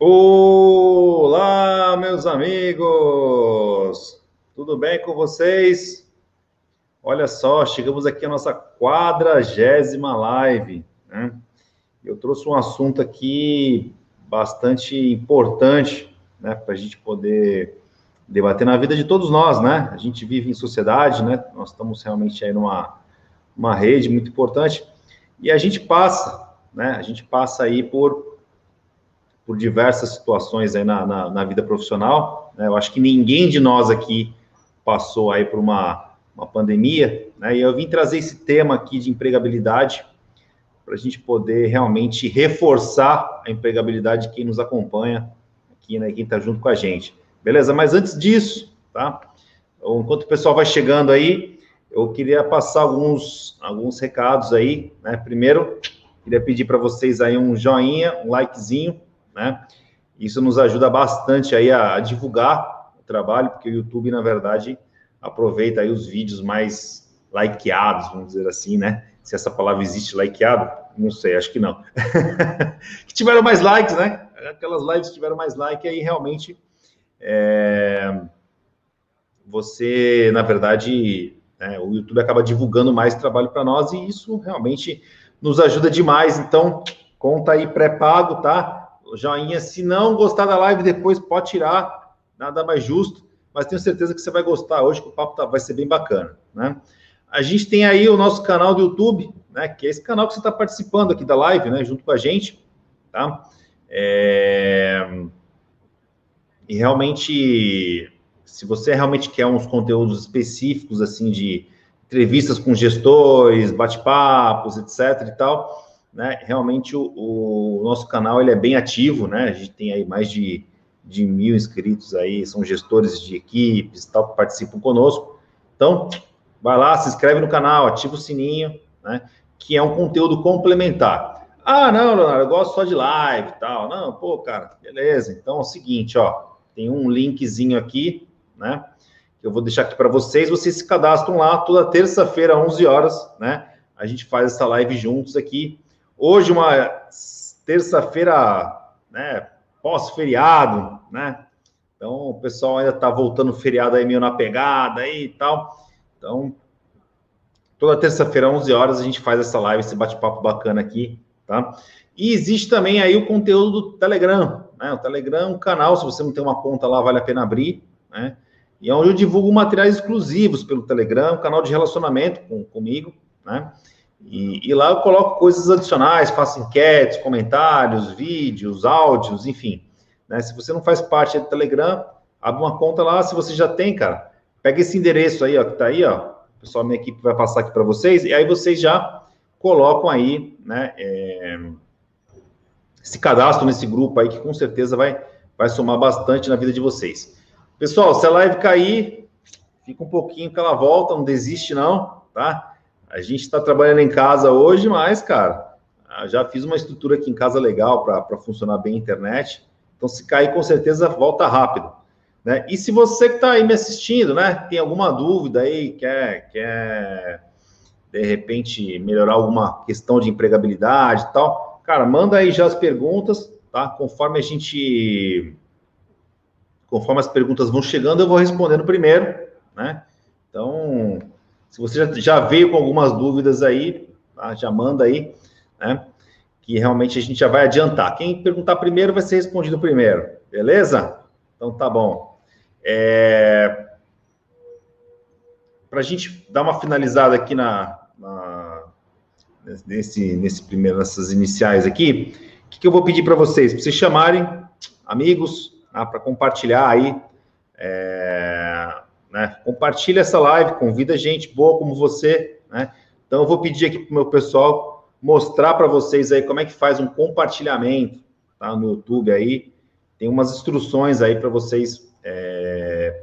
Olá, meus amigos! Tudo bem com vocês? Olha só, chegamos aqui à nossa quadragésima live, né? Eu trouxe um assunto aqui bastante importante, né, para a gente poder debater na vida de todos nós, né? A gente vive em sociedade, né? Nós estamos realmente aí numa uma rede muito importante e a gente passa, né? A gente passa aí por por diversas situações aí na, na, na vida profissional. Né? Eu acho que ninguém de nós aqui passou aí por uma, uma pandemia, né? E eu vim trazer esse tema aqui de empregabilidade para a gente poder realmente reforçar a empregabilidade de quem nos acompanha aqui, né? Quem está junto com a gente. Beleza? Mas antes disso, tá? Enquanto o pessoal vai chegando aí, eu queria passar alguns, alguns recados aí, né? Primeiro, queria pedir para vocês aí um joinha, um likezinho, né? Isso nos ajuda bastante aí a, a divulgar o trabalho, porque o YouTube, na verdade, aproveita aí os vídeos mais likeados, vamos dizer assim, né? Se essa palavra existe, likeado, não sei, acho que não. que tiveram mais likes, né? Aquelas lives tiveram mais like, aí realmente é, você, na verdade, é, o YouTube acaba divulgando mais trabalho para nós e isso realmente nos ajuda demais. Então, conta aí pré-pago, tá? Joinha. Se não gostar da live depois, pode tirar, nada mais justo. Mas tenho certeza que você vai gostar hoje, que o papo tá, vai ser bem bacana, né? A gente tem aí o nosso canal do YouTube, né? Que é esse canal que você está participando aqui da live, né? Junto com a gente, tá? É... E realmente, se você realmente quer uns conteúdos específicos, assim, de entrevistas com gestores, bate-papos, etc e tal, né? Realmente o, o, nosso canal ele é bem ativo, né? A gente tem aí mais de, de mil inscritos aí, são gestores de equipes tal que participam conosco. Então, vai lá, se inscreve no canal, ativa o sininho, né? Que é um conteúdo complementar. Ah, não, Leonardo, eu gosto só de live e tal. Não, pô, cara, beleza. Então é o seguinte, ó, tem um linkzinho aqui, né? Que eu vou deixar aqui para vocês. Vocês se cadastram lá toda terça-feira, 11 horas, né? A gente faz essa live juntos aqui Hoje, uma terça-feira, né, pós-feriado, né? Então, o pessoal ainda está voltando feriado aí meio na pegada aí e tal. Então, toda terça-feira, 11 horas, a gente faz essa live, esse bate-papo bacana aqui, tá? E existe também aí o conteúdo do Telegram, né? O Telegram é um canal, se você não tem uma conta lá, vale a pena abrir, né? E é onde eu divulgo materiais exclusivos pelo Telegram, um canal de relacionamento com, comigo, né? E, e, lá eu coloco coisas adicionais, faço enquetes, comentários, vídeos, áudios, enfim. Né? Se você não faz parte do Telegram, abre uma conta lá. Se você já tem, cara, pega esse endereço aí, ó, que tá aí, ó. O pessoal da minha equipe vai passar aqui para vocês, e aí vocês já colocam aí, né? É, se cadastram nesse grupo aí, que com certeza vai, vai somar bastante na vida de vocês. Pessoal, se a live cair, fica um pouquinho que ela volta, não desiste não, tá? A gente está trabalhando em casa hoje, mas, cara, já fiz uma estrutura aqui em casa legal para funcionar bem a internet. Então, se cair, com certeza volta rápido. Né? E se você que está aí me assistindo, né, tem alguma dúvida aí, quer, quer de repente melhorar alguma questão de empregabilidade e tal, cara, manda aí já as perguntas, tá? Conforme a gente. Conforme as perguntas vão chegando, eu vou respondendo primeiro, né? Então, se você já, veio com algumas dúvidas aí, tá? já manda aí, né? Que realmente a gente já vai adiantar. Quem perguntar primeiro vai ser respondido primeiro, beleza? Então tá bom. É... Para a gente dar uma finalizada aqui na, na, nesse, nesse primeiro, nessas iniciais aqui, o que, que eu vou pedir para vocês? Para vocês chamarem amigos, tá? para compartilhar aí. É né? Compartilha essa live, convida gente boa como você, né? Então eu vou pedir aqui para o meu pessoal mostrar para vocês aí como é que faz um compartilhamento, tá? No YouTube aí tem umas instruções aí para vocês é,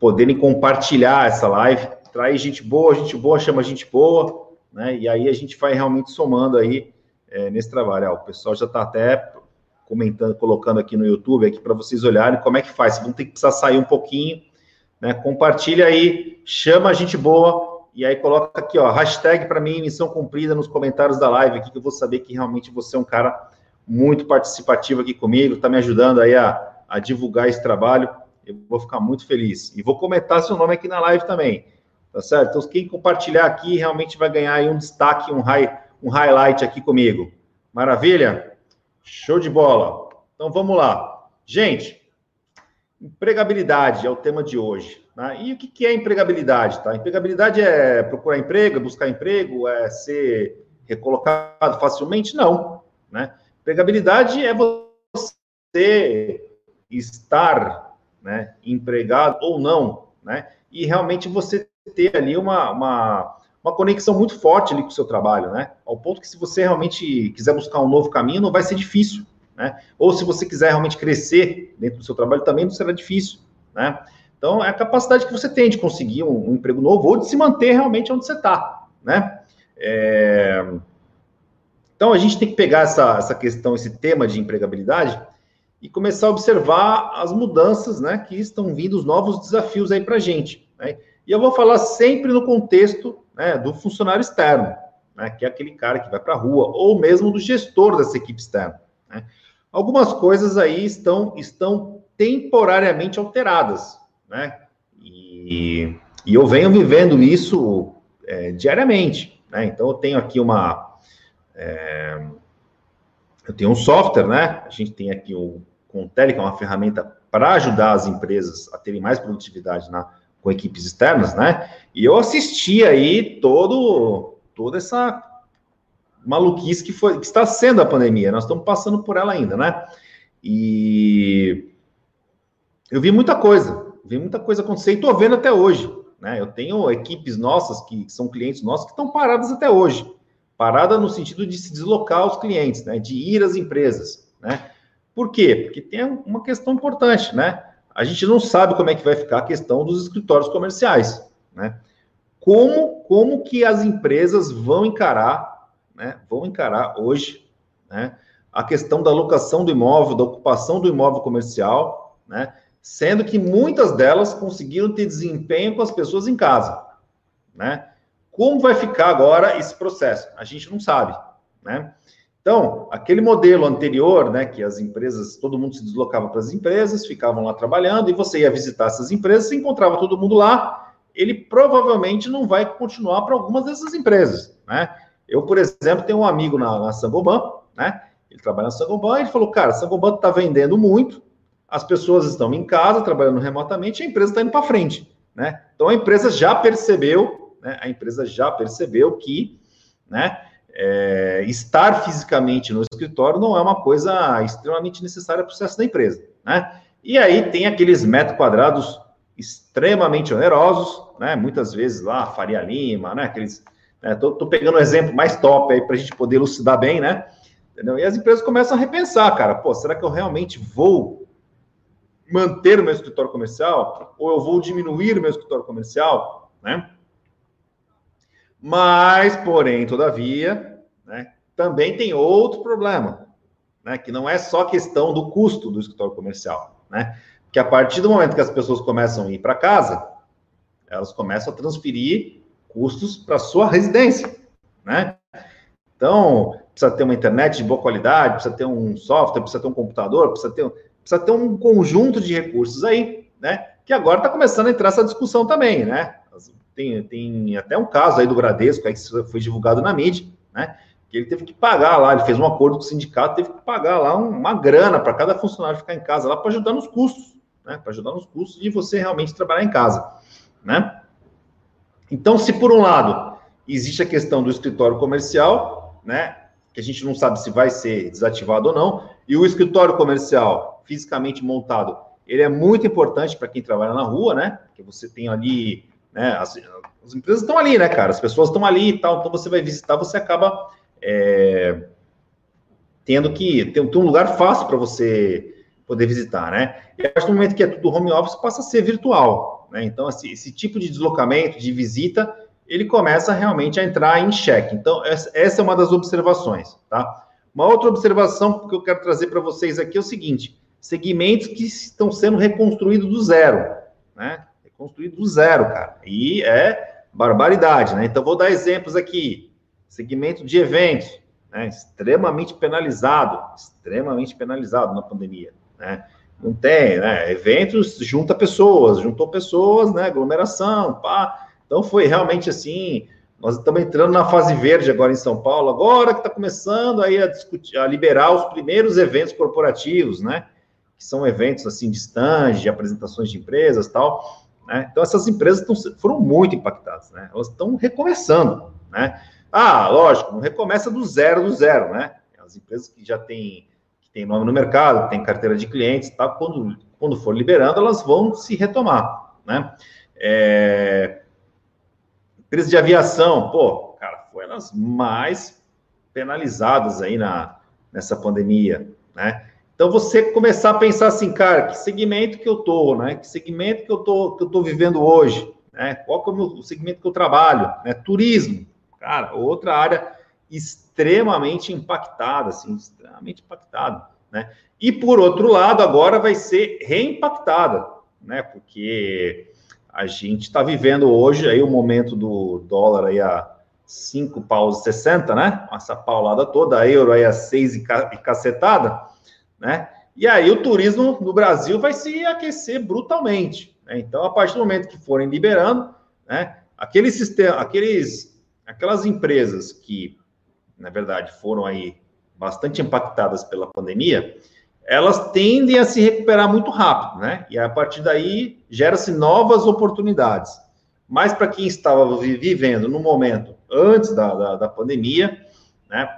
poderem compartilhar essa live, traz gente boa, gente boa chama gente boa, né? E aí a gente vai realmente somando aí é, nesse trabalho. O pessoal já está até comentando, colocando aqui no YouTube aqui para vocês olharem como é que faz. Vocês vão ter que precisar sair um pouquinho né? Compartilha aí, chama a gente boa e aí coloca aqui, ó, hashtag para mim, missão cumprida nos comentários da live aqui, que eu vou saber que realmente você é um cara muito participativo aqui comigo, está me ajudando aí a, a divulgar esse trabalho. Eu vou ficar muito feliz. E vou comentar seu nome aqui na live também. Tá certo? Então, quem compartilhar aqui realmente vai ganhar aí um destaque, um, high, um highlight aqui comigo. Maravilha? Show de bola. Então, vamos lá. Gente, empregabilidade é o tema de hoje. Né? E o que é empregabilidade? Tá? Empregabilidade é procurar emprego, buscar emprego, é ser recolocado facilmente? Não. Né? Empregabilidade é você estar né, empregado ou não, né? E realmente você ter ali uma, uma, uma conexão muito forte ali com o seu trabalho, né? Ao ponto que se você realmente quiser buscar um novo caminho, não vai ser difícil, né? Ou se você quiser realmente crescer dentro do seu trabalho, também não será difícil, né? Então, é a capacidade que você tem de conseguir um, um emprego novo ou de se manter realmente onde você está, né? É... Então, a gente tem que pegar essa, essa questão, esse tema de empregabilidade e começar a observar as mudanças, né, que estão vindo, os novos desafios aí para a gente. Né? E eu vou falar sempre no contexto né, do funcionário externo, né, que é aquele cara que vai para a rua, ou mesmo do gestor dessa equipe externa. Né? Algumas coisas aí estão, estão temporariamente alteradas, né? E, e eu venho vivendo isso é, diariamente, né? Então eu tenho aqui uma é, eu tenho um software, né? A gente tem aqui o Contele, que é uma ferramenta para ajudar as empresas a terem mais produtividade na, com equipes externas, né? E eu assisti aí todo, toda essa maluquice que, foi, que está sendo a pandemia. Nós estamos passando por ela ainda, né? E eu vi muita coisa, vi muita coisa acontecer e estou vendo até hoje. Né? Eu tenho equipes nossas que, que são clientes nossos que estão paradas até hoje. Parada no sentido de se deslocar aos clientes, né? De ir às empresas, né? Por quê? Porque tem uma questão importante, né? A gente não sabe como é que vai ficar a questão dos escritórios comerciais, né? Como, como que as empresas vão encarar, né? Vão encarar hoje, né? A questão da locação do imóvel, da ocupação do imóvel comercial, né? Sendo que muitas delas conseguiram ter desempenho com as pessoas em casa, né? Como vai ficar agora esse processo? A gente não sabe, né? Então, aquele modelo anterior, né, que as empresas, todo mundo se deslocava para as empresas, ficavam lá trabalhando, e você ia visitar essas empresas, você encontrava todo mundo lá, ele provavelmente não vai continuar para algumas dessas empresas, né? Eu, por exemplo, tenho um amigo na, na Sangoban, né? Ele trabalha na Sangoban, e ele falou, cara, Sangoban está vendendo muito, as pessoas estão em casa, trabalhando remotamente, a empresa está indo para frente, né? Então, a empresa já percebeu né, a empresa já percebeu que né, é, estar fisicamente no escritório não é uma coisa extremamente necessária para o sucesso da empresa. Né? E aí tem aqueles metros quadrados extremamente onerosos, né? muitas vezes lá, Faria Lima, né? aqueles. Estou né, pegando um exemplo mais top aí para a gente poder elucidar bem, né? Entendeu? E as empresas começam a repensar, cara, pô, será que eu realmente vou manter o meu escritório comercial? Ou eu vou diminuir o meu escritório comercial? Né? Mas, porém, todavia, né, também tem outro problema, né, que não é só questão do custo do escritório comercial, né? Que a partir do momento que as pessoas começam a ir para casa, elas começam a transferir custos para sua residência, né? Então, precisa ter uma internet de boa qualidade, precisa ter um software, precisa ter um computador, precisa ter, precisa ter um conjunto de recursos aí, né? Que agora está começando a entrar essa discussão também, né? Tem, tem até um caso aí do Bradesco, aí que foi divulgado na mídia, né? Que ele teve que pagar lá, ele fez um acordo com o sindicato, teve que pagar lá uma grana para cada funcionário ficar em casa lá para ajudar nos custos, né? Para ajudar nos custos de você realmente trabalhar em casa, né? Então, se por um lado existe a questão do escritório comercial, né? Que a gente não sabe se vai ser desativado ou não, e o escritório comercial fisicamente montado, ele é muito importante para quem trabalha na rua, né? Porque você tem ali né? As, as empresas estão ali, né, cara? As pessoas estão ali e tal. Então você vai visitar, você acaba é, tendo que ter, um lugar fácil para você poder visitar, né? E a partir do momento que é tudo home office, passa a ser virtual, né? Então, assim, esse tipo de deslocamento, de visita, ele começa realmente a entrar em xeque. Então, essa é uma das observações, tá? Uma outra observação que eu quero trazer para vocês aqui é o seguinte: segmentos que estão sendo reconstruídos do zero, né? construído do zero, cara. E é barbaridade, né? Então, vou dar exemplos aqui. Segmento de eventos, né? extremamente penalizado, extremamente penalizado na pandemia, né? Não tem, né? Eventos junta pessoas, juntou pessoas, né? Aglomeração, pá. Então foi realmente assim. Nós estamos entrando na fase verde agora em São Paulo, agora que está começando aí a, discutir, a liberar os primeiros eventos corporativos, né? Que são eventos assim de stand, de apresentações de empresas tal. Né? Então essas empresas tão, foram muito impactadas, né? Elas estão recomeçando, né? Ah, lógico, não recomeça do zero do zero, né? As empresas que já têm têm nome no mercado, têm carteira de clientes, tá? Quando, quando for liberando, elas vão se retomar, né? É... Empresas de aviação, pô, cara, foi as mais penalizadas aí na, nessa pandemia, né? Então você começar a pensar assim, cara, que segmento que eu tô, né? Que segmento que eu tô que eu tô vivendo hoje, né? Qual que é o meu segmento que eu trabalho, né? Turismo, cara, outra área extremamente impactada, assim, extremamente impactada, né? E por outro lado, agora vai ser reimpactada, né? Porque a gente está vivendo hoje aí o momento do dólar aí a 5 paus 60, né? Essa paulada toda, a euro aí a 6 e cacetada, né? E aí o turismo no Brasil vai se aquecer brutalmente. Né? Então, a partir do momento que forem liberando, né? Aquele sistema, aqueles aquelas empresas que, na verdade, foram aí bastante impactadas pela pandemia, elas tendem a se recuperar muito rápido, né? E a partir daí gera-se novas oportunidades. Mas para quem estava vivendo no momento antes da, da, da pandemia, né?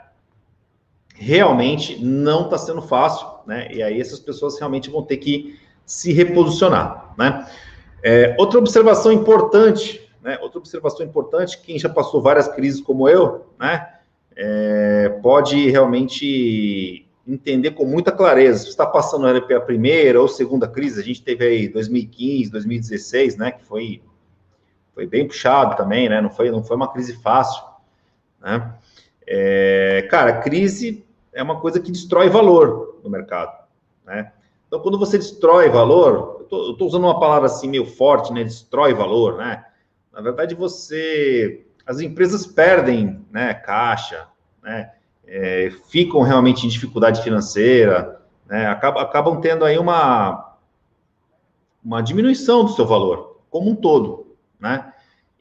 Realmente não está sendo fácil, né? E aí essas pessoas realmente vão ter que se reposicionar, né? É, outra observação importante né? Outra observação importante, quem já passou várias crises como eu, né, é, pode realmente entender com muita clareza. Se está passando a primeira ou segunda crise, a gente teve aí 2015, 2016, né, que foi, foi bem puxado também, né, não foi, não foi uma crise fácil, né. É, cara, crise é uma coisa que destrói valor no mercado, né. Então, quando você destrói valor, eu estou usando uma palavra assim meio forte, né, destrói valor, né, na verdade, você, as empresas perdem, né, caixa, né, é, ficam realmente em dificuldade financeira, né, acabam, acabam tendo aí uma, uma diminuição do seu valor, como um todo, né?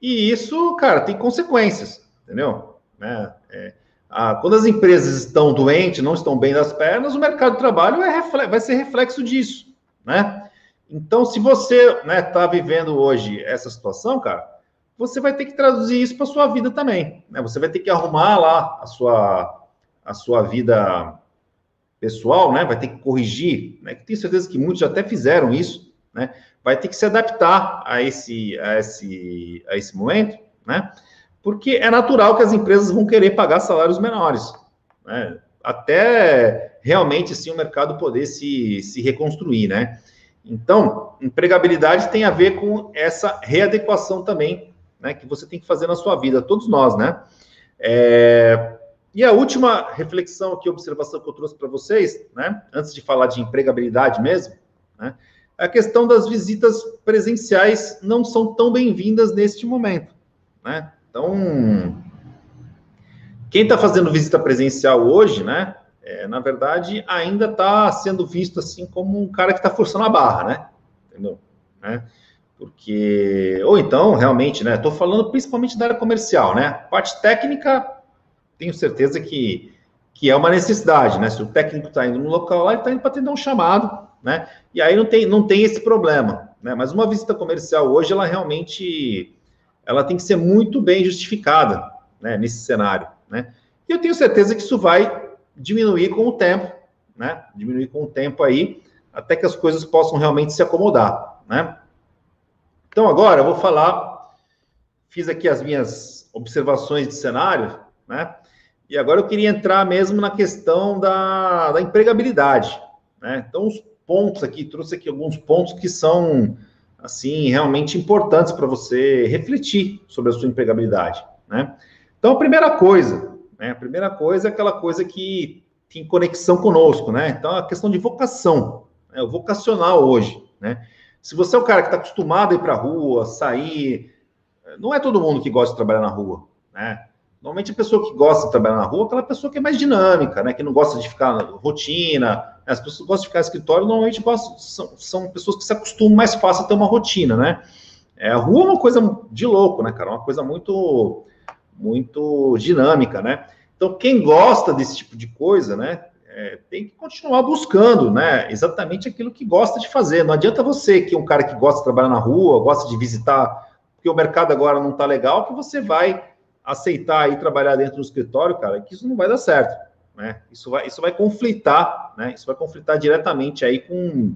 E isso, cara, tem consequências, entendeu? Né? É, a, quando as empresas estão doentes, não estão bem das pernas, o mercado de trabalho é vai ser reflexo disso, né? Então, se você está né, tá vivendo hoje essa situação, cara, você vai ter que traduzir isso para sua vida também. Né? Você vai ter que arrumar lá a sua, a sua vida pessoal, né? Vai ter que corrigir, né? Tenho certeza que muitos já até fizeram isso, né? Vai ter que se adaptar a esse, a esse, a esse momento, né? Porque é natural que as empresas vão querer pagar salários menores, né? Até realmente assim o mercado poder se, se reconstruir, né? Então, empregabilidade tem a ver com essa readequação também né, que você tem que fazer na sua vida, todos nós, né? É, e a última reflexão aqui, observação que eu trouxe para vocês, né, antes de falar de empregabilidade mesmo, né, é a questão das visitas presenciais não são tão bem-vindas neste momento, né? Então, quem está fazendo visita presencial hoje, né, é, na verdade, ainda está sendo visto assim como um cara que está forçando a barra, né? Entendeu? Né? Porque, ou então, realmente, né? Estou falando principalmente da área comercial, né? Parte técnica, tenho certeza que, que é uma necessidade, né? Se o técnico está indo no local lá, ele está indo para atender um chamado, né? E aí não tem, não tem esse problema, né? Mas uma visita comercial hoje, ela realmente ela tem que ser muito bem justificada, né? Nesse cenário, né? E eu tenho certeza que isso vai diminuir com o tempo, né? Diminuir com o tempo aí, até que as coisas possam realmente se acomodar, né? Então, agora eu vou falar, fiz aqui as minhas observações de cenário, né? E agora eu queria entrar mesmo na questão da, da empregabilidade, né? Então, os pontos aqui, trouxe aqui alguns pontos que são, assim, realmente importantes para você refletir sobre a sua empregabilidade, né? Então, a primeira coisa, né? A primeira coisa é aquela coisa que tem conexão conosco, né? Então, a questão de vocação, né? o vocacional hoje, né? Se você é o cara que está acostumado a ir para a rua, sair, não é todo mundo que gosta de trabalhar na rua, né? Normalmente a pessoa que gosta de trabalhar na rua é aquela pessoa que é mais dinâmica, né? Que não gosta de ficar na rotina. Né? As pessoas que gostam de ficar no escritório normalmente gostam, são, são pessoas que se acostumam mais fácil a ter uma rotina, né? É, a rua é uma coisa de louco, né, cara? Uma coisa muito, muito dinâmica, né? Então, quem gosta desse tipo de coisa, né, é, tem que continuar buscando, né, exatamente aquilo que gosta de fazer. Não adianta você, que é um cara que gosta de trabalhar na rua, gosta de visitar, porque o mercado agora não está legal, que você vai aceitar e trabalhar dentro do escritório, cara, que isso não vai dar certo, né? Isso vai, isso vai conflitar, né? Isso vai conflitar diretamente aí com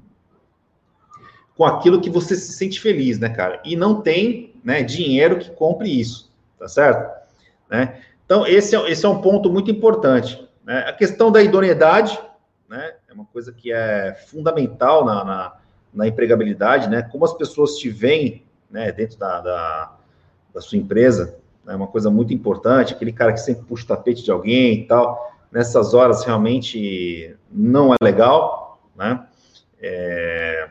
com aquilo que você se sente feliz, né, cara? E não tem, né, dinheiro que compre isso, tá certo? Né? Então, esse é, esse é um ponto muito importante. Né? A questão da idoneidade, né, é uma coisa que é fundamental na, na, na empregabilidade, né? Como as pessoas te veem, né, dentro da, da, da sua empresa, é né, uma coisa muito importante. Aquele cara que sempre puxa o tapete de alguém e tal, nessas horas realmente não é legal, né? É,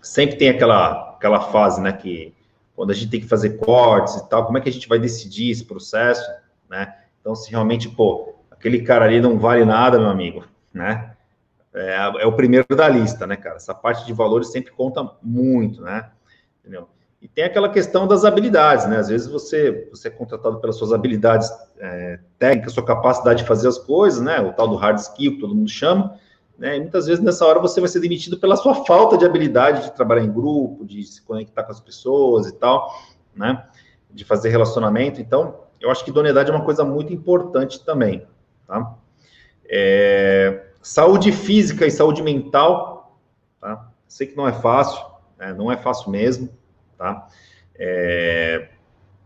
sempre tem aquela, aquela fase, né, que quando a gente tem que fazer cortes e tal, como é que a gente vai decidir esse processo, né? Então, se realmente, pô, aquele cara ali não vale nada, meu amigo, né? É, é, o primeiro da lista, né, cara? Essa parte de valores sempre conta muito, né? Entendeu? E tem aquela questão das habilidades, né? Às vezes você, você é contratado pelas suas habilidades é, técnicas, sua capacidade de fazer as coisas, né? O tal do hard skill que todo mundo chama, né? E muitas vezes nessa hora você vai ser demitido pela sua falta de habilidade de trabalhar em grupo, de se conectar com as pessoas e tal, né? De fazer relacionamento. Então, eu acho que idoneidade é uma coisa muito importante também, tá? É, saúde física e saúde mental, tá? Sei que não é fácil, né? não é fácil mesmo, tá? É,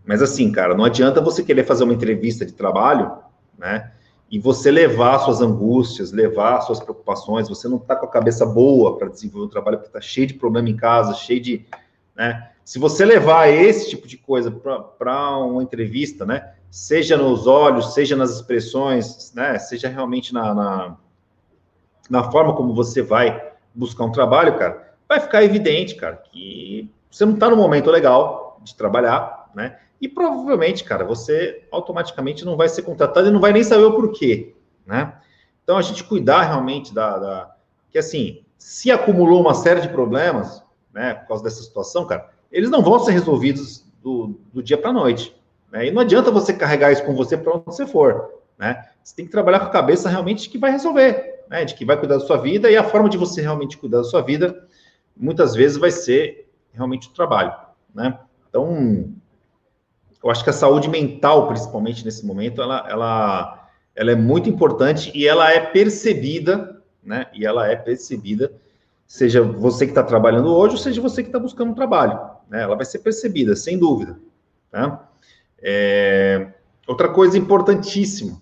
mas assim, cara, não adianta você querer fazer uma entrevista de trabalho, né? e você levar suas angústias, levar suas preocupações, você não está com a cabeça boa para desenvolver o trabalho, porque está cheio de problema em casa, cheio de. Né? Se você levar esse tipo de coisa para uma entrevista, né? Seja nos olhos, seja nas expressões, né? seja realmente na, na, na forma como você vai buscar um trabalho, cara, vai ficar evidente, cara, que você não está no momento legal de trabalhar, né? E provavelmente, cara, você automaticamente não vai ser contratado e não vai nem saber o porquê, né? Então, a gente cuidar realmente da, da... que, assim, se acumulou uma série de problemas, né, por causa dessa situação, cara, eles não vão ser resolvidos do, do dia para noite. Né? E não adianta você carregar isso com você para onde você for, né? Você tem que trabalhar com a cabeça realmente de que vai resolver, né? De que vai cuidar da sua vida e a forma de você realmente cuidar da sua vida, muitas vezes vai ser realmente o trabalho, né? Então, eu acho que a saúde mental, principalmente nesse momento, ela, ela, ela é muito importante e ela é percebida, né? E ela é percebida, seja você que está trabalhando hoje, ou seja você que está buscando um trabalho, né? Ela vai ser percebida, sem dúvida, né? É, outra coisa importantíssima,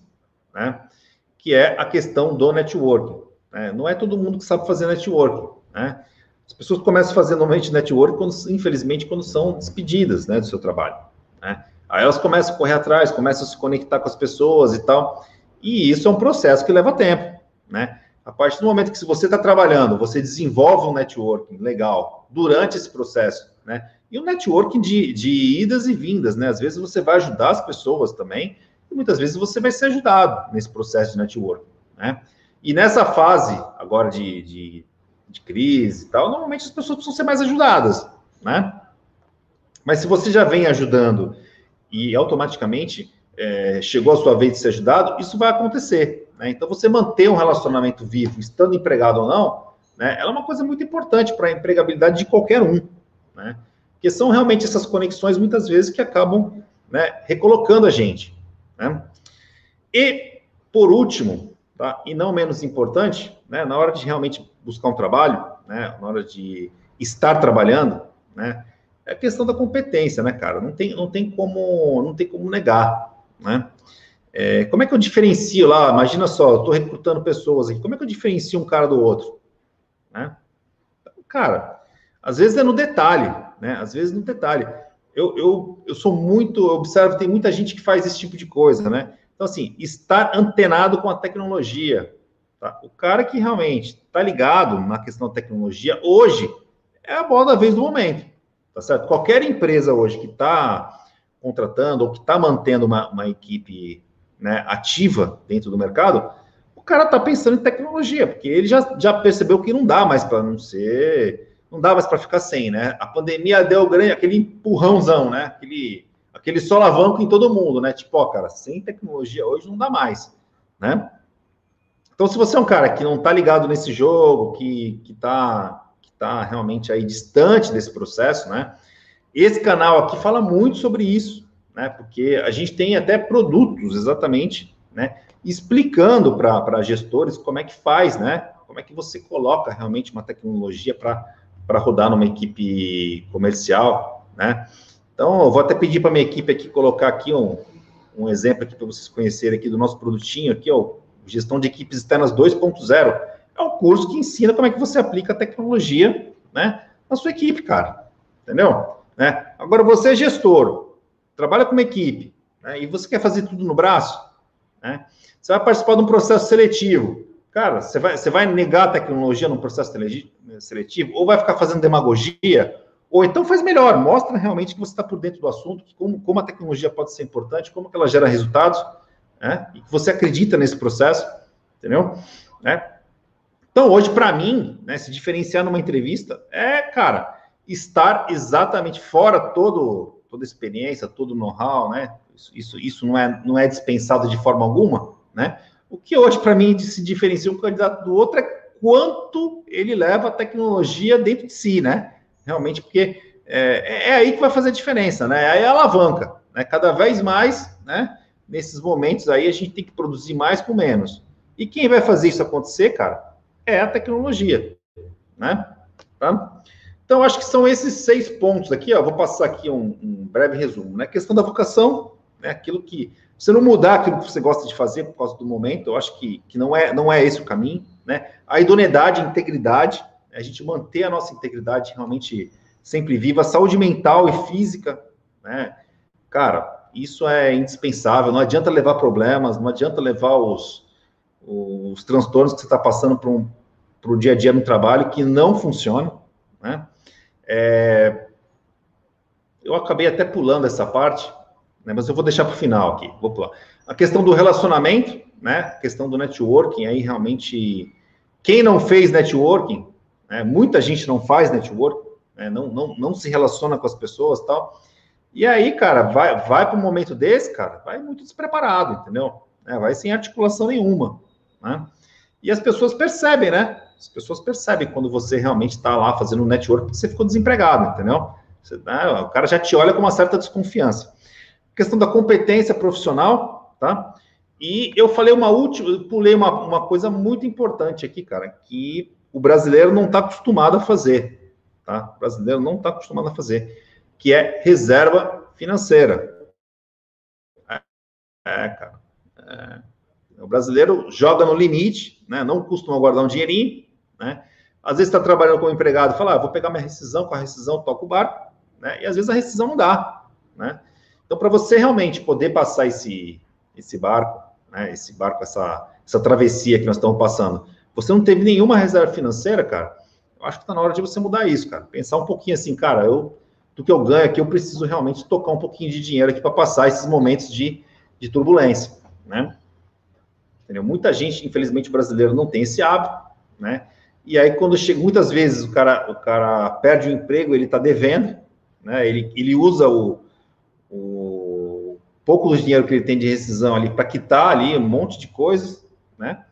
né? Que é a questão do networking. Né? Não é todo mundo que sabe fazer networking, né? As pessoas começam a fazer normalmente network, quando, infelizmente, quando são despedidas né, do seu trabalho. Né? Aí elas começam a correr atrás, começam a se conectar com as pessoas e tal. E isso é um processo que leva tempo, né? A partir do momento que se você está trabalhando, você desenvolve um networking legal durante esse processo, né? E um networking de, de idas e vindas, né? Às vezes você vai ajudar as pessoas também, e muitas vezes você vai ser ajudado nesse processo de networking, né? E nessa fase agora de, de, de crise e tal, normalmente as pessoas precisam ser mais ajudadas, né? Mas se você já vem ajudando e automaticamente é, chegou a sua vez de ser ajudado, isso vai acontecer. Né? Então, você manter um relacionamento vivo, estando empregado ou não, né, é uma coisa muito importante para a empregabilidade de qualquer um. Né? Porque são realmente essas conexões, muitas vezes, que acabam né, recolocando a gente. Né? E, por último, tá, e não menos importante, né, na hora de realmente buscar um trabalho, né, na hora de estar trabalhando, né, é a questão da competência, né, cara? Não tem, não tem como, não tem como negar, né? É, como é que eu diferencio lá? Imagina só, estou recrutando pessoas aqui. Como é que eu diferencio um cara do outro? Né? Cara, às vezes é no detalhe, né? Às vezes no detalhe. Eu, eu, eu sou muito, eu observo, tem muita gente que faz esse tipo de coisa, né? Então, assim, estar antenado com a tecnologia. Tá? O cara que realmente está ligado na questão da tecnologia, hoje, é a bola da vez do momento. Tá certo? Qualquer empresa hoje que está contratando ou que está mantendo uma, uma equipe né, ativa dentro do mercado, o cara está pensando em tecnologia, porque ele já, já percebeu que não dá mais para não ser, não dá mais para ficar sem, né? A pandemia deu grande, aquele empurrãozão, né? Aquele, aquele solavanco em todo mundo, né? Tipo, ó, cara, sem tecnologia hoje não dá mais, né? Então, se você é um cara que não está ligado nesse jogo, que está que tá realmente aí distante desse processo, né? Esse canal aqui fala muito sobre isso, né? Porque a gente tem até produtos exatamente, né? Explicando para gestores como é que faz, né? Como é que você coloca realmente uma tecnologia para rodar numa equipe comercial, né? Então, eu vou até pedir para minha equipe aqui colocar aqui um, um exemplo aqui para vocês conhecerem aqui do nosso produtinho aqui, ó, Gestão de Equipes Externas 2.0. É um curso que ensina como é que você aplica a tecnologia, né, na sua equipe, cara. Entendeu? Né? Agora, você é gestor, trabalha com uma equipe, né, e você quer fazer tudo no braço, né? Você vai participar de um processo seletivo. Cara, você vai, você vai negar a tecnologia num processo seletivo, ou vai ficar fazendo demagogia, ou então faz melhor, mostra realmente que você está por dentro do assunto, como, como a tecnologia pode ser importante, como ela gera resultados, né? E que você acredita nesse processo, entendeu? Né? Então, hoje, para mim, né, se diferenciar numa entrevista é, cara, estar exatamente fora todo, toda experiência, todo know-how, né? Isso, isso, isso, não, é, não é dispensado de forma alguma, né? O que hoje, para mim, se diferencia um candidato do outro é quanto ele leva a tecnologia dentro de si, né? Realmente, porque é, é aí que vai fazer a diferença, né? Aí é a alavanca, né? Cada vez mais, né? nesses momentos aí a gente tem que produzir mais com menos. E quem vai fazer isso acontecer, cara, é a tecnologia, né? Tá? Então, acho que são esses seis pontos aqui, ó. Vou passar aqui um, um breve resumo, né? questão da vocação, né? Aquilo que você não mudar aquilo que você gosta de fazer por causa do momento, eu acho que, que não, é, não é esse o caminho, né? A idoneidade, a integridade, a gente manter a nossa integridade realmente sempre viva, saúde mental e física, né? Cara, isso é indispensável. Não adianta levar problemas, não adianta levar os, os transtornos que você está passando para um, o dia a dia no trabalho que não funcionam. Né? É, eu acabei até pulando essa parte, né, mas eu vou deixar para o final aqui. Vou pular. A questão do relacionamento, né? A questão do networking, aí realmente. Quem não fez networking, né, muita gente não faz networking, né, não, não, não se relaciona com as pessoas tal. E aí, cara, vai, vai para um momento desse, cara, vai muito despreparado, entendeu? É, vai sem articulação nenhuma, né? E as pessoas percebem, né? As pessoas percebem quando você realmente está lá fazendo um network porque você ficou desempregado, entendeu? Você, né, o cara já te olha com uma certa desconfiança. Questão da competência profissional, tá? E eu falei uma última, pulei uma, uma coisa muito importante aqui, cara, que o brasileiro não está acostumado a fazer, tá? O brasileiro não está acostumado a fazer que é reserva financeira. É, é cara. É. O brasileiro joga no limite, né? Não costuma guardar um dinheirinho, né? Às vezes está trabalhando como empregado fala, ah, vou pegar minha rescisão, com a rescisão toco o barco, né? E às vezes a rescisão não dá, né? Então, para você realmente poder passar esse, esse barco, né? Esse barco, essa, essa travessia que nós estamos passando, você não teve nenhuma reserva financeira, cara, eu acho que está na hora de você mudar isso, cara. Pensar um pouquinho assim, cara, eu do que eu ganho aqui, eu preciso realmente tocar um pouquinho de dinheiro aqui para passar esses momentos de, de turbulência, né? Entendeu? Muita gente, infelizmente, brasileiro não tem esse hábito, né? E aí, quando chega, muitas vezes o cara, o cara perde o emprego, ele está devendo, né? Ele, ele usa o, o pouco do dinheiro que ele tem de rescisão ali para quitar ali um monte de coisas, né?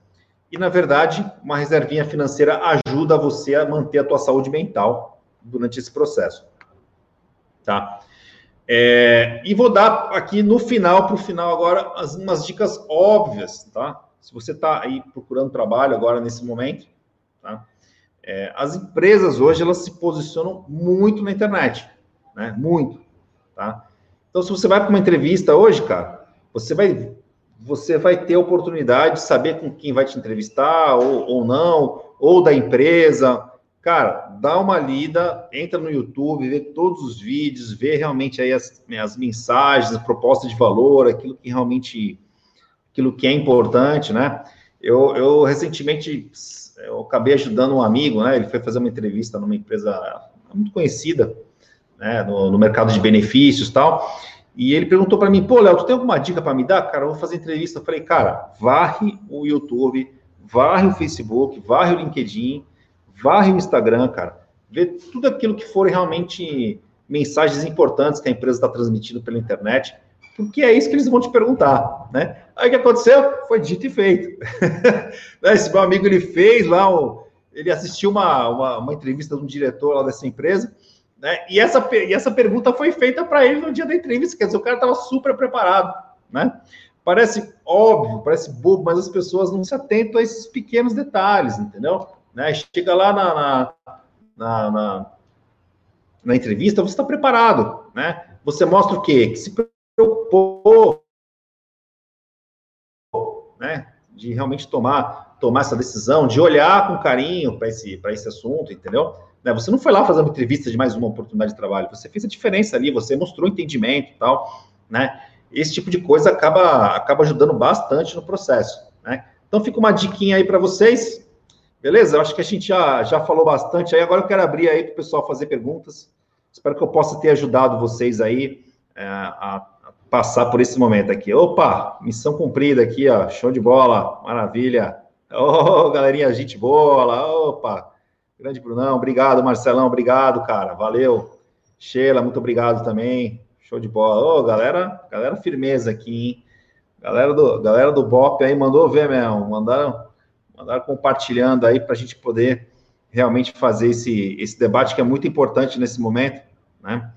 E, na verdade, uma reservinha financeira ajuda você a manter a tua saúde mental durante esse processo tá? É, e vou dar aqui no final, para o final agora, as, umas dicas óbvias, tá? Se você está aí procurando trabalho agora nesse momento, tá? É, as empresas hoje, elas se posicionam muito na internet, né? Muito, tá? Então, se você vai para uma entrevista hoje, cara, você vai, você vai ter a oportunidade de saber com quem vai te entrevistar ou, ou não, ou da empresa, Cara, dá uma lida, entra no YouTube, vê todos os vídeos, vê realmente aí as, as mensagens, as propostas de valor, aquilo que realmente, aquilo que é importante, né? Eu, eu recentemente, eu acabei ajudando um amigo, né? Ele foi fazer uma entrevista numa empresa muito conhecida, né? No, no mercado de benefícios tal. E ele perguntou para mim, pô, Léo, tu tem alguma dica para me dar? Cara, eu vou fazer entrevista. Eu falei, cara, varre o YouTube, varre o Facebook, varre o LinkedIn, varre o Instagram, cara. Vê tudo aquilo que for realmente mensagens importantes que a empresa está transmitindo pela internet, porque é isso que eles vão te perguntar, né? Aí o que aconteceu? Foi dito e feito. Esse meu amigo, ele fez lá, ele assistiu uma, uma, uma entrevista de um diretor lá dessa empresa, né? E essa, e essa pergunta foi feita para ele no dia da entrevista, quer dizer, o cara estava super preparado, né? Parece óbvio, parece bobo, mas as pessoas não se atentam a esses pequenos detalhes, entendeu? Né? Chega lá na, na, na, na, na entrevista, você está preparado, né? Você mostra o quê? Que se preocupou, né? De realmente tomar, tomar essa decisão, de olhar com carinho para esse, esse assunto, entendeu? Né? Você não foi lá fazer uma entrevista de mais uma oportunidade de trabalho, você fez a diferença ali, você mostrou entendimento e tal, né? Esse tipo de coisa acaba, acaba ajudando bastante no processo, né? Então fica uma diquinha aí para vocês, beleza? Eu acho que a gente já, já falou bastante aí, agora eu quero abrir aí para o pessoal fazer perguntas. Espero que eu possa ter ajudado vocês aí é, a, passar por esse momento aqui. Opa, missão cumprida aqui, ó, show de bola, maravilha. Ô, oh, galerinha, gente boa lá, opa, Grande Brunão, obrigado, Marcelão, obrigado, cara, valeu. Sheila, muito obrigado também. Show de bola. Ô, galera, galera firmeza aqui, hein? Galera do, galera do BOP aí mandou ver mesmo, mandaram, mandaram compartilhando aí para a gente poder realmente fazer esse, esse debate que é muito importante nesse momento, né?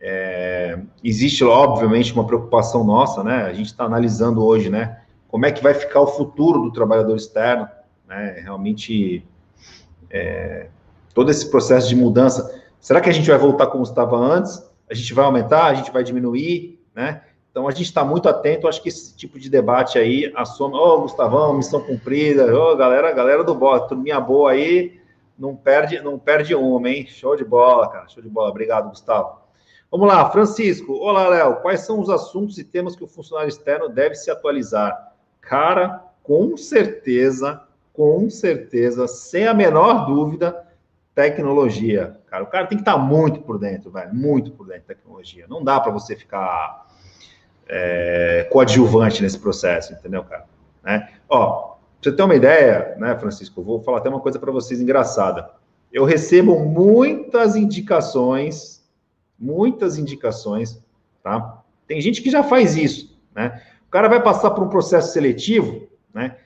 É, existe, obviamente, uma preocupação nossa, né? A gente está analisando hoje, né? Como é que vai ficar o futuro do trabalhador externo, né? Realmente é, todo esse processo de mudança. Será que a gente vai voltar como estava antes? A gente vai aumentar? A gente vai diminuir? Né? Então a gente está muito atento. Acho que esse tipo de debate aí, a soma, ô oh, Gustavão, missão cumprida, ô oh, galera, galera do bota, turminha boa aí, não perde, não perde uma, hein? Show de bola, cara, show de bola. Obrigado, Gustavo. Vamos lá, Francisco. Olá, Léo. Quais são os assuntos e temas que o funcionário externo deve se atualizar? Cara, com certeza com certeza, sem a menor dúvida, tecnologia. Cara, o cara tem que estar muito por dentro, velho, muito por dentro da tecnologia. Não dá para você ficar é, coadjuvante nesse processo, entendeu, cara? Né? Ó, pra você ter uma ideia, né, Francisco, vou falar até uma coisa para vocês engraçada. Eu recebo muitas indicações, muitas indicações, tá? Tem gente que já faz isso, né? O cara vai passar por um processo seletivo, né?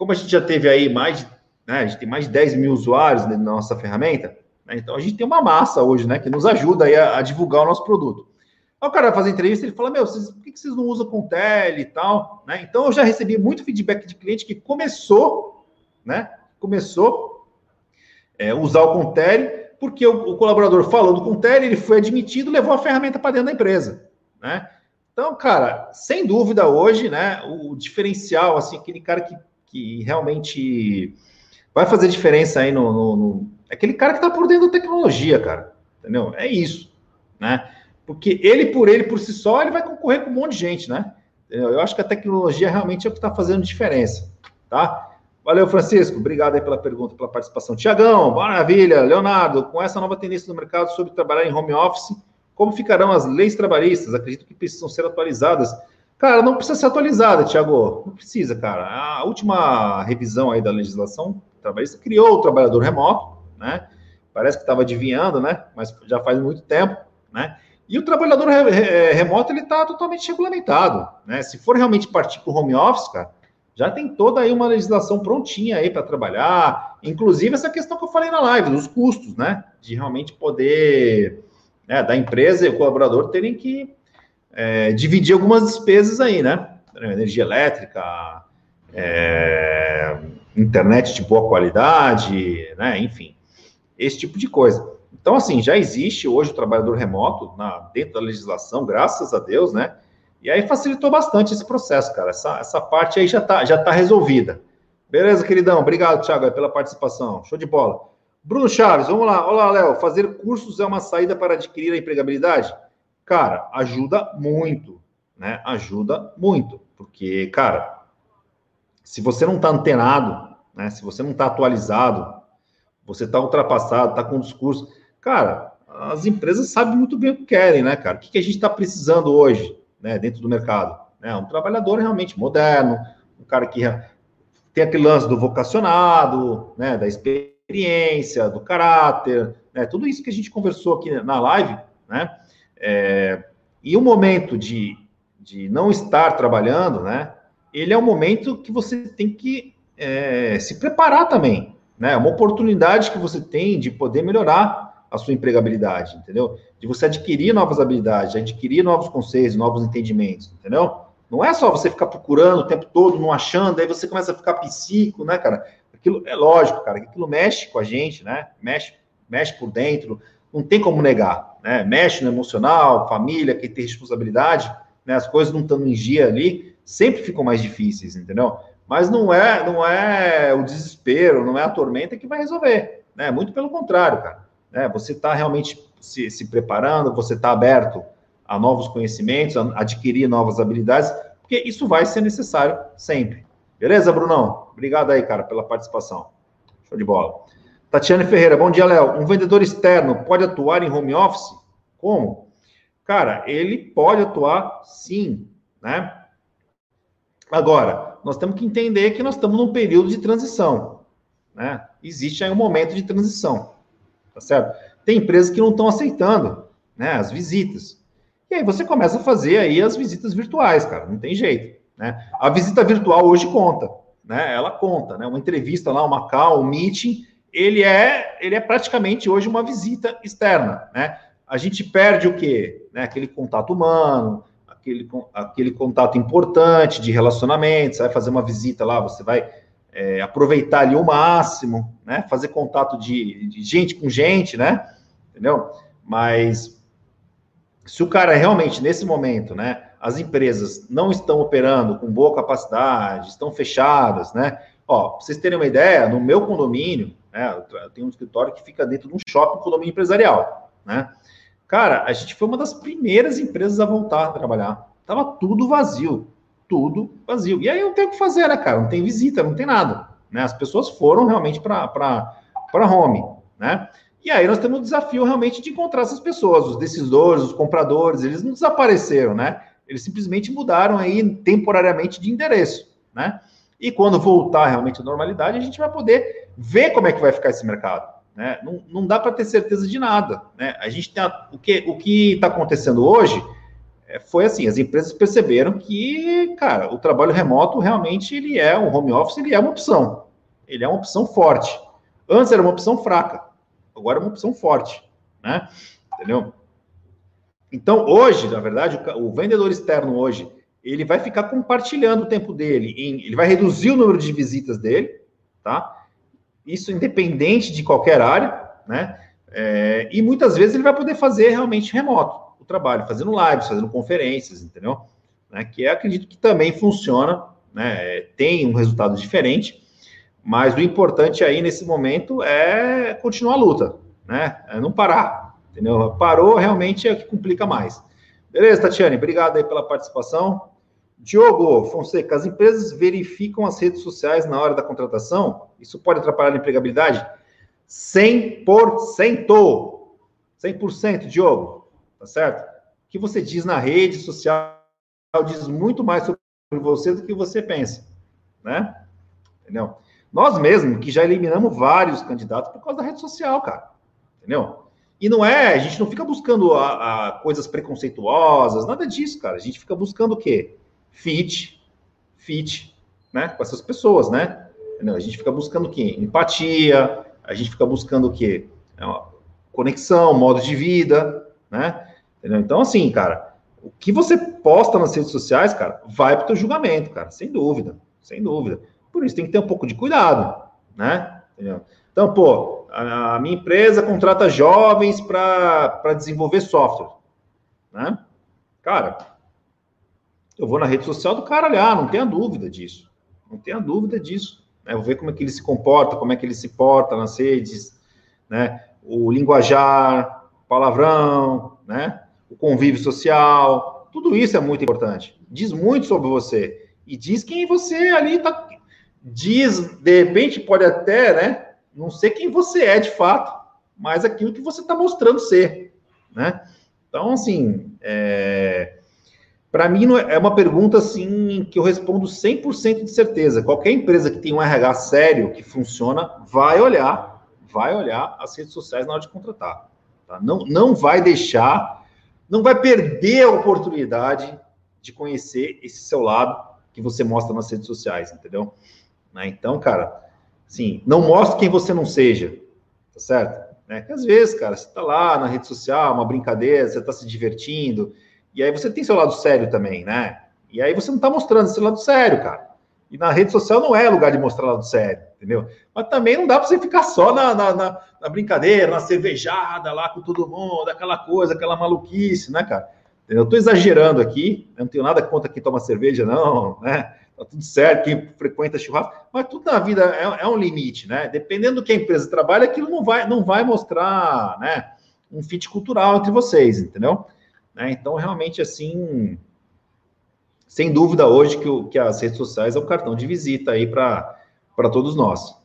Como a gente já teve aí mais, né, a gente tem mais de 10 mil usuários na nossa ferramenta, né, então a gente tem uma massa hoje, né, que nos ajuda a, a divulgar o nosso produto. Aí o cara vai fazer entrevista, ele fala, meu, vocês, por que vocês não usam com tele e tal, né? Então eu já recebi muito feedback de cliente que começou, né, começou é, usar o Contele, porque o, o, colaborador falou do Contele, ele foi admitido, levou a ferramenta para dentro da empresa, né? Então, cara, sem dúvida hoje, né, o diferencial, assim, aquele cara que que realmente vai fazer diferença aí no, no, no... Aquele cara que está por dentro da tecnologia, cara. Entendeu? É isso, né? Porque ele por ele, por si só, ele vai concorrer com um monte de gente, né? Eu acho que a tecnologia realmente é o que está fazendo diferença, tá? Valeu, Francisco. Obrigado aí pela pergunta, pela participação. Tiagão, maravilha. Leonardo, com essa nova tendência no mercado sobre trabalhar em home office, como ficarão as leis trabalhistas? Acredito que precisam ser atualizadas Cara, não precisa ser atualizada, Tiago. Não precisa, cara. A última revisão aí da legislação trabalhista criou o trabalhador remoto, né? Parece que estava adivinhando, né? Mas já faz muito tempo, né? E o trabalhador remoto ele está totalmente regulamentado, né? Se for realmente partir para o home office, cara, já tem toda aí uma legislação prontinha aí para trabalhar, inclusive essa questão que eu falei na live, dos custos, né? De realmente poder, né, da empresa e o colaborador terem que é, dividir algumas despesas aí, né? Energia elétrica, é, internet de boa qualidade, né? Enfim, esse tipo de coisa. Então, assim, já existe hoje o trabalhador remoto na, dentro da legislação, graças a Deus, né? E aí facilitou bastante esse processo, cara. Essa, essa parte aí já está já tá resolvida. Beleza, queridão? Obrigado, Thiago, pela participação. Show de bola. Bruno Chaves, vamos lá. Olá, Léo. Fazer cursos é uma saída para adquirir a empregabilidade? Cara, ajuda muito, né? Ajuda muito, porque, cara, se você não está antenado, né? Se você não está atualizado, você está ultrapassado, está com discurso, cara, as empresas sabem muito bem o que querem, né, cara? O que, que a gente está precisando hoje, né, dentro do mercado. Né? Um trabalhador realmente moderno, um cara que tem aquele lance do vocacionado, né, da experiência, do caráter, né, tudo isso que a gente conversou aqui na live, né? É, e o momento de, de não estar trabalhando, né? Ele é um momento que você tem que é, se preparar também, né? É uma oportunidade que você tem de poder melhorar a sua empregabilidade, entendeu? De você adquirir novas habilidades, adquirir novos conceitos, novos entendimentos, entendeu? Não é só você ficar procurando o tempo todo, não achando, aí você começa a ficar psico, né, cara? Aquilo é lógico, cara, aquilo mexe com a gente, né? Mexe, mexe por dentro, não tem como negar, né? Mexe no emocional, família, quem tem responsabilidade, né? As coisas não estão em dia ali, sempre ficam mais difíceis, entendeu? Mas não é, não é o desespero, não é a tormenta que vai resolver, né? Muito pelo contrário, cara. Né? Você está realmente se, se preparando, você está aberto a novos conhecimentos, a adquirir novas habilidades, porque isso vai ser necessário sempre. Beleza, Brunão? Obrigado aí, cara, pela participação. Show de bola. Tatiane Ferreira, bom dia, Léo. Um vendedor externo pode atuar em home office? Como? Cara, ele pode atuar sim, né? Agora, nós temos que entender que nós estamos num período de transição, né? Existe aí um momento de transição, tá certo? Tem empresas que não estão aceitando, né, as visitas. E aí você começa a fazer aí as visitas virtuais, cara, não tem jeito, né? A visita virtual hoje conta, né? Ela conta, né? Uma entrevista lá, uma call, um meeting, ele é, ele é praticamente hoje uma visita externa, né? A gente perde o quê? Né? Aquele contato humano, aquele, aquele contato importante de relacionamento, você vai fazer uma visita lá, você vai é, aproveitar ali o máximo, né? Fazer contato de, de gente com gente, né? Entendeu? Mas se o cara realmente, nesse momento, né, as empresas não estão operando com boa capacidade, estão fechadas, né? Ó, pra vocês terem uma ideia, no meu condomínio, né, eu tenho um escritório que fica dentro de um shopping condomínio empresarial, né? Cara, a gente foi uma das primeiras empresas a voltar a trabalhar. Tava tudo vazio, tudo vazio. E aí não tem o que fazer, né, cara? Não tem visita, não tem nada, né? As pessoas foram realmente para home, né? E aí nós temos o desafio realmente de encontrar essas pessoas, os decisores, os compradores, eles não desapareceram, né? Eles simplesmente mudaram aí temporariamente de endereço, né? E quando voltar realmente à normalidade, a gente vai poder ver como é que vai ficar esse mercado, né? Não, não dá para ter certeza de nada, né? A gente tem a, o que o que está acontecendo hoje é, foi assim, as empresas perceberam que, cara, o trabalho remoto realmente ele é o home office, ele é uma opção, ele é uma opção forte. Antes era uma opção fraca. Agora é uma opção forte, né? Entendeu? Então, hoje, na verdade, o, o vendedor externo hoje, ele vai ficar compartilhando o tempo dele, em, ele vai reduzir o número de visitas dele, tá? Isso independente de qualquer área, né? É, e muitas vezes ele vai poder fazer realmente remoto o trabalho, fazendo lives, fazendo conferências, entendeu? Né? Que é, acredito que também funciona, né? Tem um resultado diferente, mas o importante aí nesse momento é continuar a luta, né? É não parar, entendeu? Parou realmente é o que complica mais. Beleza, Tatiane? Obrigado aí pela participação. Diogo Fonseca, as empresas verificam as redes sociais na hora da contratação? Isso pode atrapalhar a empregabilidade? 100%. 100%, Diogo. Tá certo? O que você diz na rede social diz muito mais sobre você do que você pensa, né? Entendeu? Nós mesmos, que já eliminamos vários candidatos por causa da rede social, cara. Entendeu? E não é, a gente não fica buscando a, a coisas preconceituosas, nada disso, cara. A gente fica buscando o quê? Fit, fit, né? Com essas pessoas, né? Entendeu? A gente fica buscando o quê? Empatia, a gente fica buscando o quê? É conexão, modo de vida, né? Entendeu? Então, assim, cara, o que você posta nas redes sociais, cara, vai pro teu julgamento, cara, sem dúvida, sem dúvida. Por isso tem que ter um pouco de cuidado, né? Entendeu? Então, pô, a, minha empresa contrata jovens para desenvolver software, né? Cara, eu vou na rede social do cara olhar, não tenha dúvida disso. Não tenha dúvida disso. Né? Eu vou ver como é que ele se comporta, como é que ele se porta nas redes, né? O linguajar, palavrão, né? O convívio social, tudo isso é muito importante. Diz muito sobre você e diz quem você ali está diz, de repente, pode até, né? Não sei quem você é de fato, mas aquilo que você está mostrando ser, né? Então, assim, é... Para mim, é, é uma pergunta assim que eu respondo 100% de certeza. Qualquer empresa que tem um RH sério, que funciona, vai olhar, vai olhar as redes sociais na hora de contratar. Tá? Não, não vai deixar, não vai perder a oportunidade de conhecer esse seu lado que você mostra nas redes sociais, entendeu? Né? Então, cara, assim, não mostre quem você não seja, tá certo? Né? Que às vezes, cara, você tá lá na rede social, uma brincadeira, você tá se divertindo, e aí você tem seu lado sério também, né? E aí você não tá mostrando esse lado sério, cara. E na rede social não é lugar de mostrar lado sério, entendeu? Mas também não dá para você ficar só na, na, na, na, brincadeira, na cervejada lá com todo mundo, aquela coisa, aquela maluquice, né, cara? Eu estou exagerando aqui, eu não tenho nada contra quem toma cerveja, não, né? Tá tudo certo, quem frequenta churrasco, mas tudo na vida é, é, um limite, né? Dependendo do que a empresa trabalha, aquilo não vai, não vai mostrar, né, um fit cultural entre vocês, entendeu? Né? Então, realmente, assim, sem dúvida hoje que, o, que as redes sociais é o cartão de visita aí para todos nós.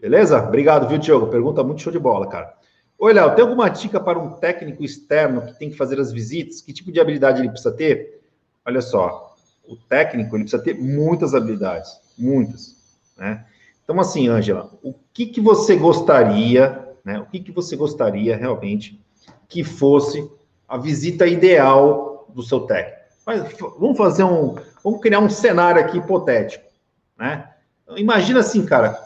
Beleza? Obrigado, viu, Diogo? Pergunta muito show de bola, cara. Oi, Léo, tem alguma dica para um técnico externo que tem que fazer as visitas? Que tipo de habilidade ele precisa ter? Olha só, o técnico ele precisa ter muitas habilidades, muitas, né? Então, assim, Ângela, o que, que você gostaria, né? O que, que você gostaria realmente que fosse a visita ideal do seu técnico? Mas, vamos fazer um, vamos criar um cenário aqui hipotético, né? Imagina assim, cara,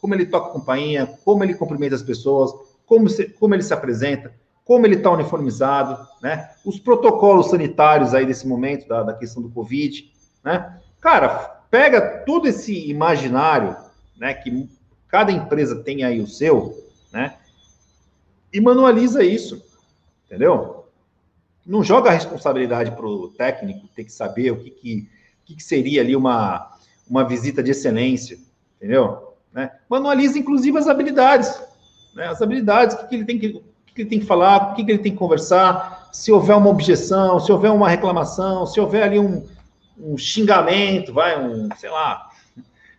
como ele toca a companhia, como ele cumprimenta as pessoas, como, se, como ele se apresenta, como ele está uniformizado, né? Os protocolos sanitários aí desse momento, da, da questão do Covid, né? Cara, pega todo esse imaginário, né? Que cada empresa tem aí o seu, né? E manualiza isso, entendeu? Não joga a responsabilidade para o técnico ter que saber o que, que, que, que seria ali uma, uma visita de excelência, entendeu? Né? Manualiza, inclusive, as habilidades né? As habilidades, o que, que ele tem que, que, ele tem que falar, o que, que ele tem que conversar, se houver uma objeção, se houver uma reclamação, se houver ali um, um xingamento, vai, um, sei lá,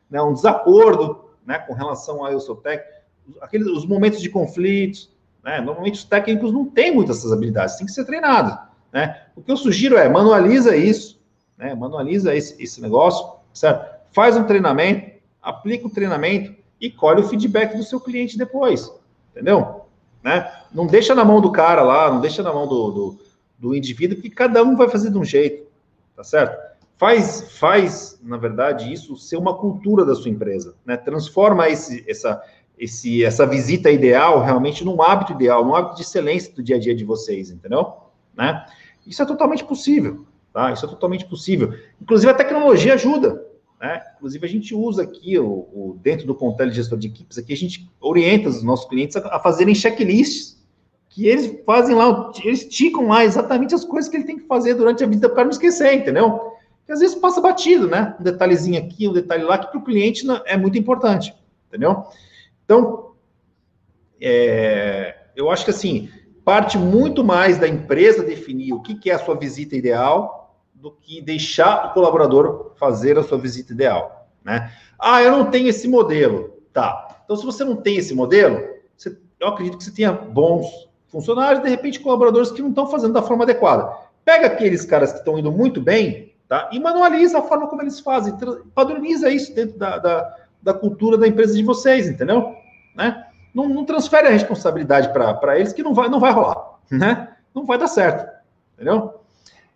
né, um desacordo né, com relação ao seu técnico, aqueles, os momentos de conflitos, né, normalmente os técnicos não têm muitas essas habilidades, tem que ser treinado. Né? O que eu sugiro é, manualiza isso, né, manualiza esse, esse negócio, certo? Faz um treinamento, aplica o treinamento e colhe o feedback do seu cliente depois entendeu? Né? Não deixa na mão do cara lá, não deixa na mão do, do, do indivíduo, porque cada um vai fazer de um jeito, tá certo? Faz, faz, na verdade, isso ser uma cultura da sua empresa, né? Transforma esse, essa, esse, essa visita ideal realmente num hábito ideal, num hábito de excelência do dia a dia de vocês, entendeu? Né? Isso é totalmente possível, tá? Isso é totalmente possível. Inclusive, a tecnologia ajuda, né? Inclusive, a gente usa aqui, o, o, dentro do Contele Gestor de Equipes, aqui a gente orienta os nossos clientes a, a fazerem checklists, que eles fazem lá, eles ticam lá exatamente as coisas que ele tem que fazer durante a vida para não esquecer, entendeu? Porque às vezes passa batido, né? Um detalhezinho aqui, um detalhe lá, que para o cliente é muito importante, entendeu? Então, é, eu acho que assim, parte muito mais da empresa definir o que, que é a sua visita ideal, do que deixar o colaborador fazer a sua visita ideal, né? Ah, eu não tenho esse modelo. Tá. Então, se você não tem esse modelo, você, eu acredito que você tenha bons funcionários, de repente, colaboradores que não estão fazendo da forma adequada. Pega aqueles caras que estão indo muito bem, tá? E manualiza a forma como eles fazem. Padroniza isso dentro da, da, da cultura da empresa de vocês, entendeu? Né? Não, não transfere a responsabilidade para eles, que não vai, não vai rolar, né? Não vai dar certo, entendeu?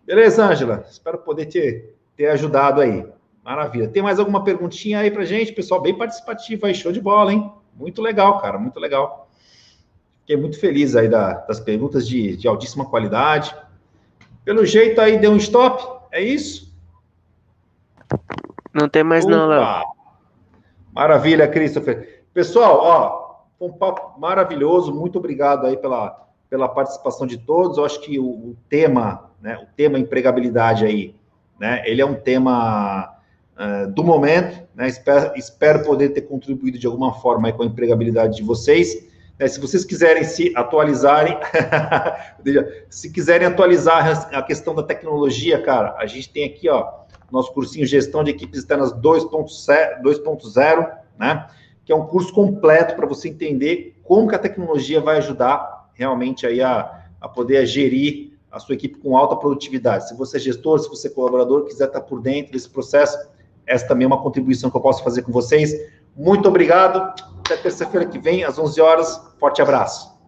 Beleza, Ângela? Espero poder te, ter ajudado aí. Maravilha. Tem mais alguma perguntinha aí pra gente? Pessoal, bem participativo aí, show de bola, hein? Muito legal, cara, muito legal. Fiquei muito feliz aí da, das perguntas de, de altíssima qualidade. Pelo jeito aí deu um stop, é isso? Não tem mais Opa. não, Léo. Maravilha, Christopher. Pessoal, ó, foi um papo maravilhoso. Muito obrigado aí pela, pela participação de todos. Eu acho que o, o tema né? O tema empregabilidade aí, né? Ele é um tema uh, do momento, né? Espero, espero, poder ter contribuído de alguma forma com a empregabilidade de vocês. Né? Se vocês quiserem se atualizarem, se quiserem atualizar a questão da tecnologia, cara, a gente tem aqui, ó, nosso cursinho Gestão de Equipes Externas 2.0, né? Que é um curso completo para você entender como que a tecnologia vai ajudar realmente aí a, a poder gerir a sua equipe com alta produtividade. Se você é gestor, se você é colaborador, quiser estar por dentro desse processo, essa também é uma contribuição que eu posso fazer com vocês. Muito obrigado. Até terça-feira que vem, às 11 horas. Forte abraço.